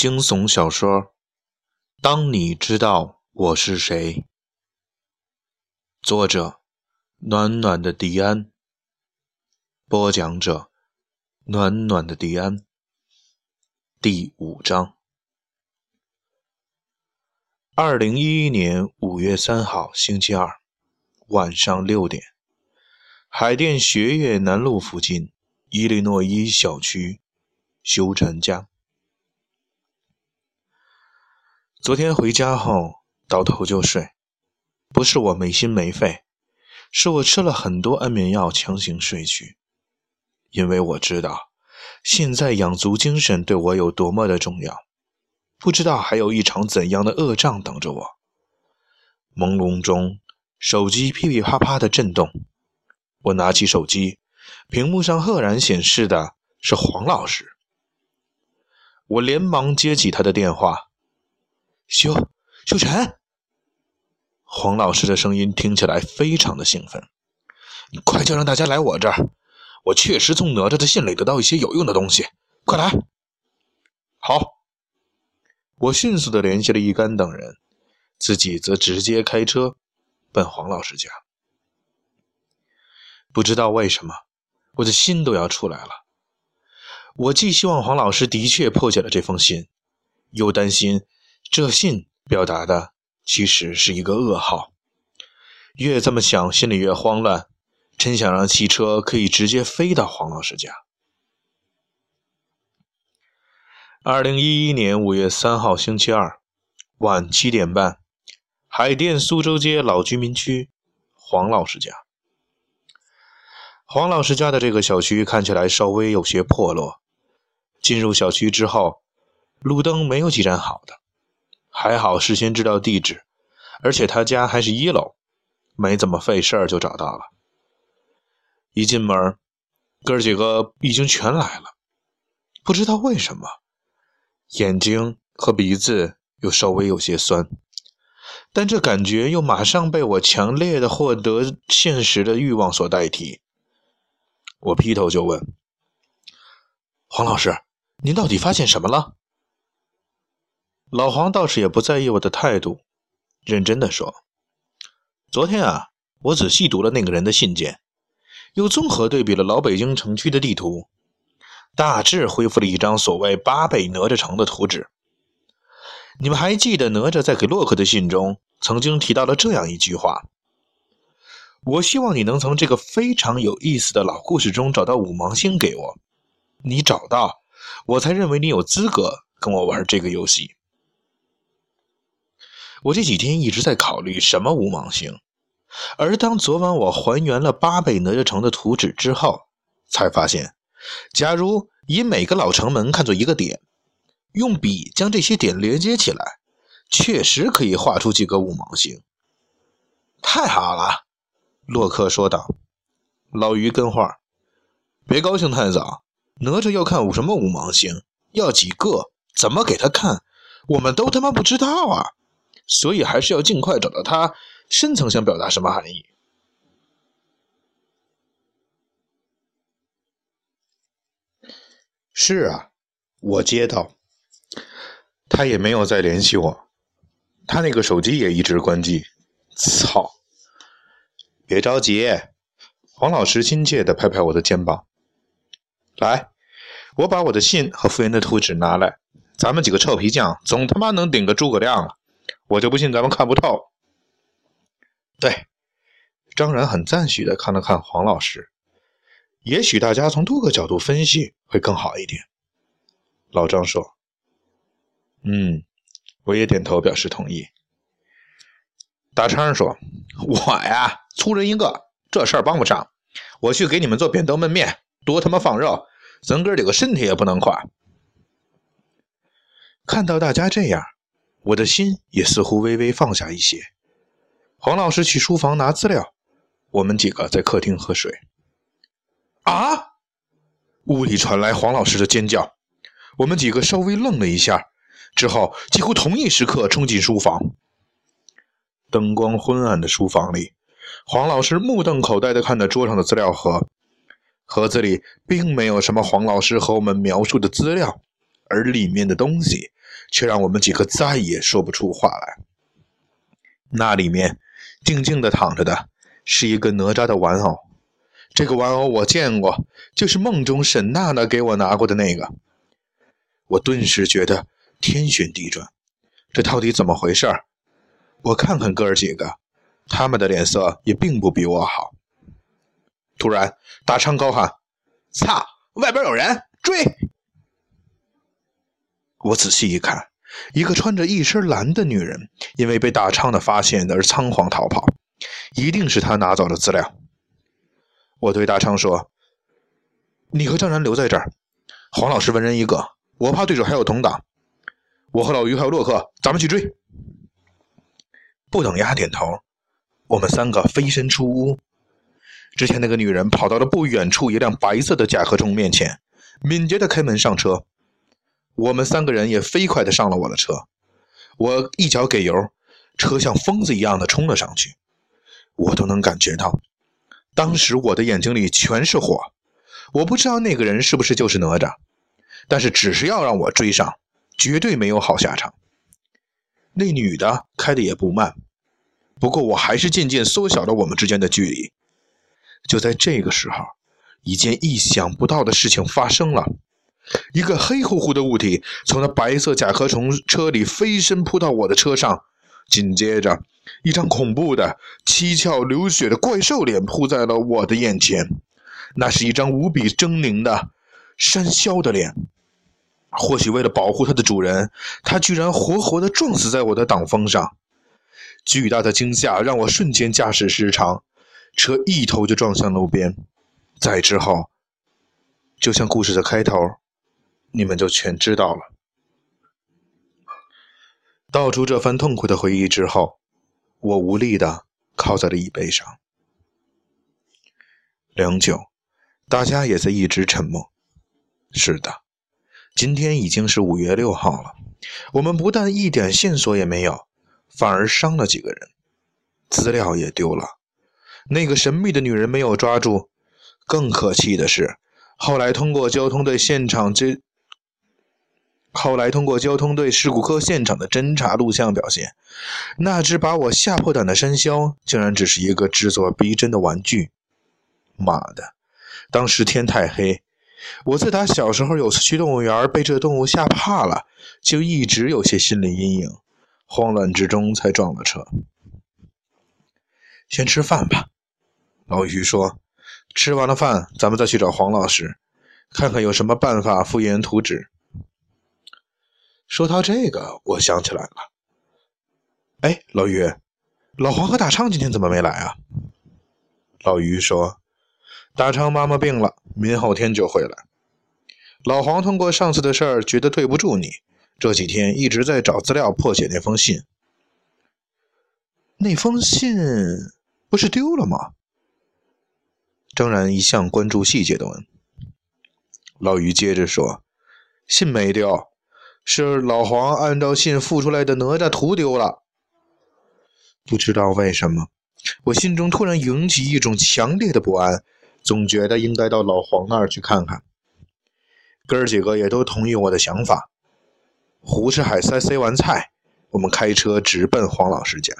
惊悚小说《当你知道我是谁》，作者：暖暖的迪安，播讲者：暖暖的迪安。第五章。二零一一年五月三号，星期二晚上六点，海淀学院南路附近伊利诺伊小区修禅家。昨天回家后倒头就睡，不是我没心没肺，是我吃了很多安眠药强行睡去。因为我知道，现在养足精神对我有多么的重要。不知道还有一场怎样的恶仗等着我。朦胧中，手机噼噼啪啪的震动，我拿起手机，屏幕上赫然显示的是黄老师。我连忙接起他的电话。修修晨，黄老师的声音听起来非常的兴奋。你快叫让大家来我这儿，我确实从哪吒的信里得到一些有用的东西。快来！好，我迅速的联系了一干等人，自己则直接开车奔黄老师家。不知道为什么，我的心都要出来了。我既希望黄老师的确破解了这封信，又担心。这信表达的其实是一个噩耗，越这么想，心里越慌乱，真想让汽车可以直接飞到黄老师家。二零一一年五月三号星期二晚七点半，海淀苏州街老居民区黄老师家。黄老师家的这个小区看起来稍微有些破落，进入小区之后，路灯没有几盏好的。还好事先知道地址，而且他家还是一楼，没怎么费事儿就找到了。一进门，哥几个已经全来了。不知道为什么，眼睛和鼻子又稍微有些酸，但这感觉又马上被我强烈的获得现实的欲望所代替。我劈头就问：“黄老师，您到底发现什么了？”老黄倒是也不在意我的态度，认真的说：“昨天啊，我仔细读了那个人的信件，又综合对比了老北京城区的地图，大致恢复了一张所谓八倍哪吒城的图纸。你们还记得哪吒在给洛克的信中曾经提到了这样一句话：‘我希望你能从这个非常有意思的老故事中找到五芒星给我。你找到，我才认为你有资格跟我玩这个游戏。’”我这几天一直在考虑什么五芒星，而当昨晚我还原了八倍哪吒城的图纸之后，才发现，假如以每个老城门看作一个点，用笔将这些点连接起来，确实可以画出几个五芒星。太好了，洛克说道。老于跟话：“别高兴太早，哪吒要看五什么五芒星，要几个，怎么给他看，我们都他妈不知道啊！”所以还是要尽快找到他深层想表达什么含义。是啊，我接到，他也没有再联系我，他那个手机也一直关机。操！别着急，黄老师亲切的拍拍我的肩膀。来，我把我的信和复原的图纸拿来，咱们几个臭皮匠总他妈能顶个诸葛亮了。我就不信咱们看不透。对，张然很赞许的看了看黄老师。也许大家从多个角度分析会更好一点。老张说：“嗯，我也点头表示同意。”大昌说：“我呀，粗人一个，这事儿帮不上。我去给你们做扁豆焖面，多他妈放肉，咱哥几个身体也不能垮。”看到大家这样。我的心也似乎微微放下一些。黄老师去书房拿资料，我们几个在客厅喝水。啊！屋里传来黄老师的尖叫，我们几个稍微愣了一下，之后几乎同一时刻冲进书房。灯光昏暗的书房里，黄老师目瞪口呆地看着桌上的资料盒，盒子里并没有什么黄老师和我们描述的资料，而里面的东西。却让我们几个再也说不出话来。那里面静静的躺着的是一个哪吒的玩偶，这个玩偶我见过，就是梦中沈娜娜给我拿过的那个。我顿时觉得天旋地转，这到底怎么回事儿？我看看哥儿几个，他们的脸色也并不比我好。突然，大昌高喊：“操，外边有人追！”我仔细一看，一个穿着一身蓝的女人，因为被大昌的发现而仓皇逃跑，一定是他拿走了资料。我对大昌说：“你和张然留在这儿，黄老师文人一个，我怕对手还有同党。我和老于还有洛克，咱们去追。”不等丫点头，我们三个飞身出屋。之前那个女人跑到了不远处一辆白色的甲壳虫面前，敏捷的开门上车。我们三个人也飞快的上了我的车，我一脚给油，车像疯子一样的冲了上去。我都能感觉到，当时我的眼睛里全是火。我不知道那个人是不是就是哪吒，但是只是要让我追上，绝对没有好下场。那女的开的也不慢，不过我还是渐渐缩小了我们之间的距离。就在这个时候，一件意想不到的事情发生了。一个黑乎乎的物体从那白色甲壳虫车里飞身扑到我的车上，紧接着，一张恐怖的、七窍流血的怪兽脸扑在了我的眼前。那是一张无比狰狞的山魈的脸。或许为了保护它的主人，它居然活活的撞死在我的挡风上。巨大的惊吓让我瞬间驾驶失常，车一头就撞向路边。再之后，就像故事的开头。你们就全知道了。道出这番痛苦的回忆之后，我无力的靠在了椅背上。良久，大家也在一直沉默。是的，今天已经是五月六号了，我们不但一点线索也没有，反而伤了几个人，资料也丢了，那个神秘的女人没有抓住。更可气的是，后来通过交通队现场这。后来通过交通队事故科现场的侦查录像表现，那只把我吓破胆的山魈，竟然只是一个制作逼真的玩具。妈的！当时天太黑，我自打小时候有次去动物园被这动物吓怕了，就一直有些心理阴影，慌乱之中才撞了车。先吃饭吧，老于说。吃完了饭，咱们再去找黄老师，看看有什么办法复原图纸。说到这个，我想起来了。哎，老于，老黄和大昌今天怎么没来啊？老于说：“大昌妈妈病了，明后天就会来。老黄通过上次的事儿，觉得对不住你，这几天一直在找资料破解那封信。那封信不是丢了吗？”张然一向关注细节的问。老于接着说：“信没丢。”是老黄按照信附出来的哪吒图丢了，不知道为什么，我心中突然涌起一种强烈的不安，总觉得应该到老黄那儿去看看。哥儿几个也都同意我的想法。胡吃海塞塞完菜，我们开车直奔黄老师家。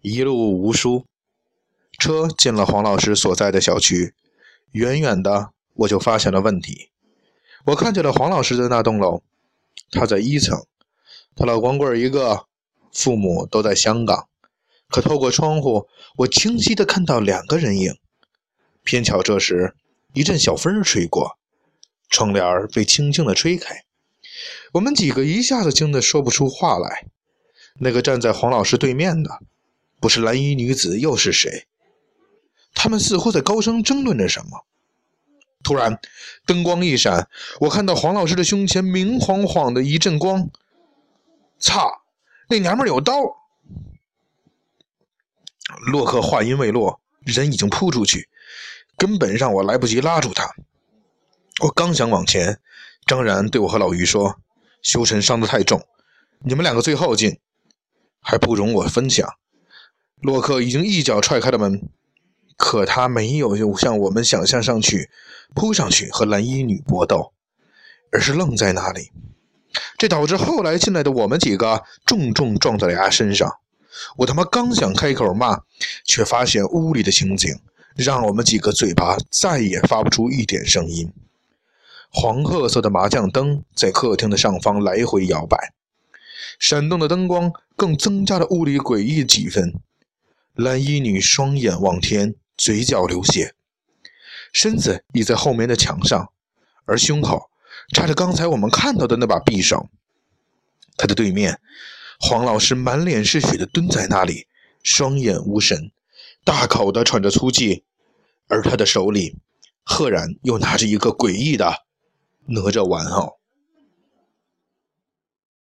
一路无书，车进了黄老师所在的小区，远远的我就发现了问题。我看见了黄老师的那栋楼，他在一层，他老光棍一个，父母都在香港。可透过窗户，我清晰的看到两个人影。偏巧这时一阵小风吹过，窗帘被轻轻的吹开，我们几个一下子惊得说不出话来。那个站在黄老师对面的，不是蓝衣女子又是谁？他们似乎在高声争论着什么。突然，灯光一闪，我看到黄老师的胸前明晃晃的一阵光。操！那娘们有刀！洛克话音未落，人已经扑出去，根本让我来不及拉住他。我刚想往前，张然对我和老于说：“修尘伤得太重，你们两个最后进，还不容我分享。”洛克已经一脚踹开了门。可他没有像我们想象上去扑上去和蓝衣女搏斗，而是愣在那里。这导致后来进来的我们几个重重撞在了牙身上。我他妈刚想开口骂，却发现屋里的情景让我们几个嘴巴再也发不出一点声音。黄褐色的麻将灯在客厅的上方来回摇摆，闪动的灯光更增加了屋里诡异几分。蓝衣女双眼望天，嘴角流血，身子倚在后面的墙上，而胸口插着刚才我们看到的那把匕首。他的对面。黄老师满脸是血的蹲在那里，双眼无神，大口的喘着粗气，而他的手里，赫然又拿着一个诡异的哪吒玩偶。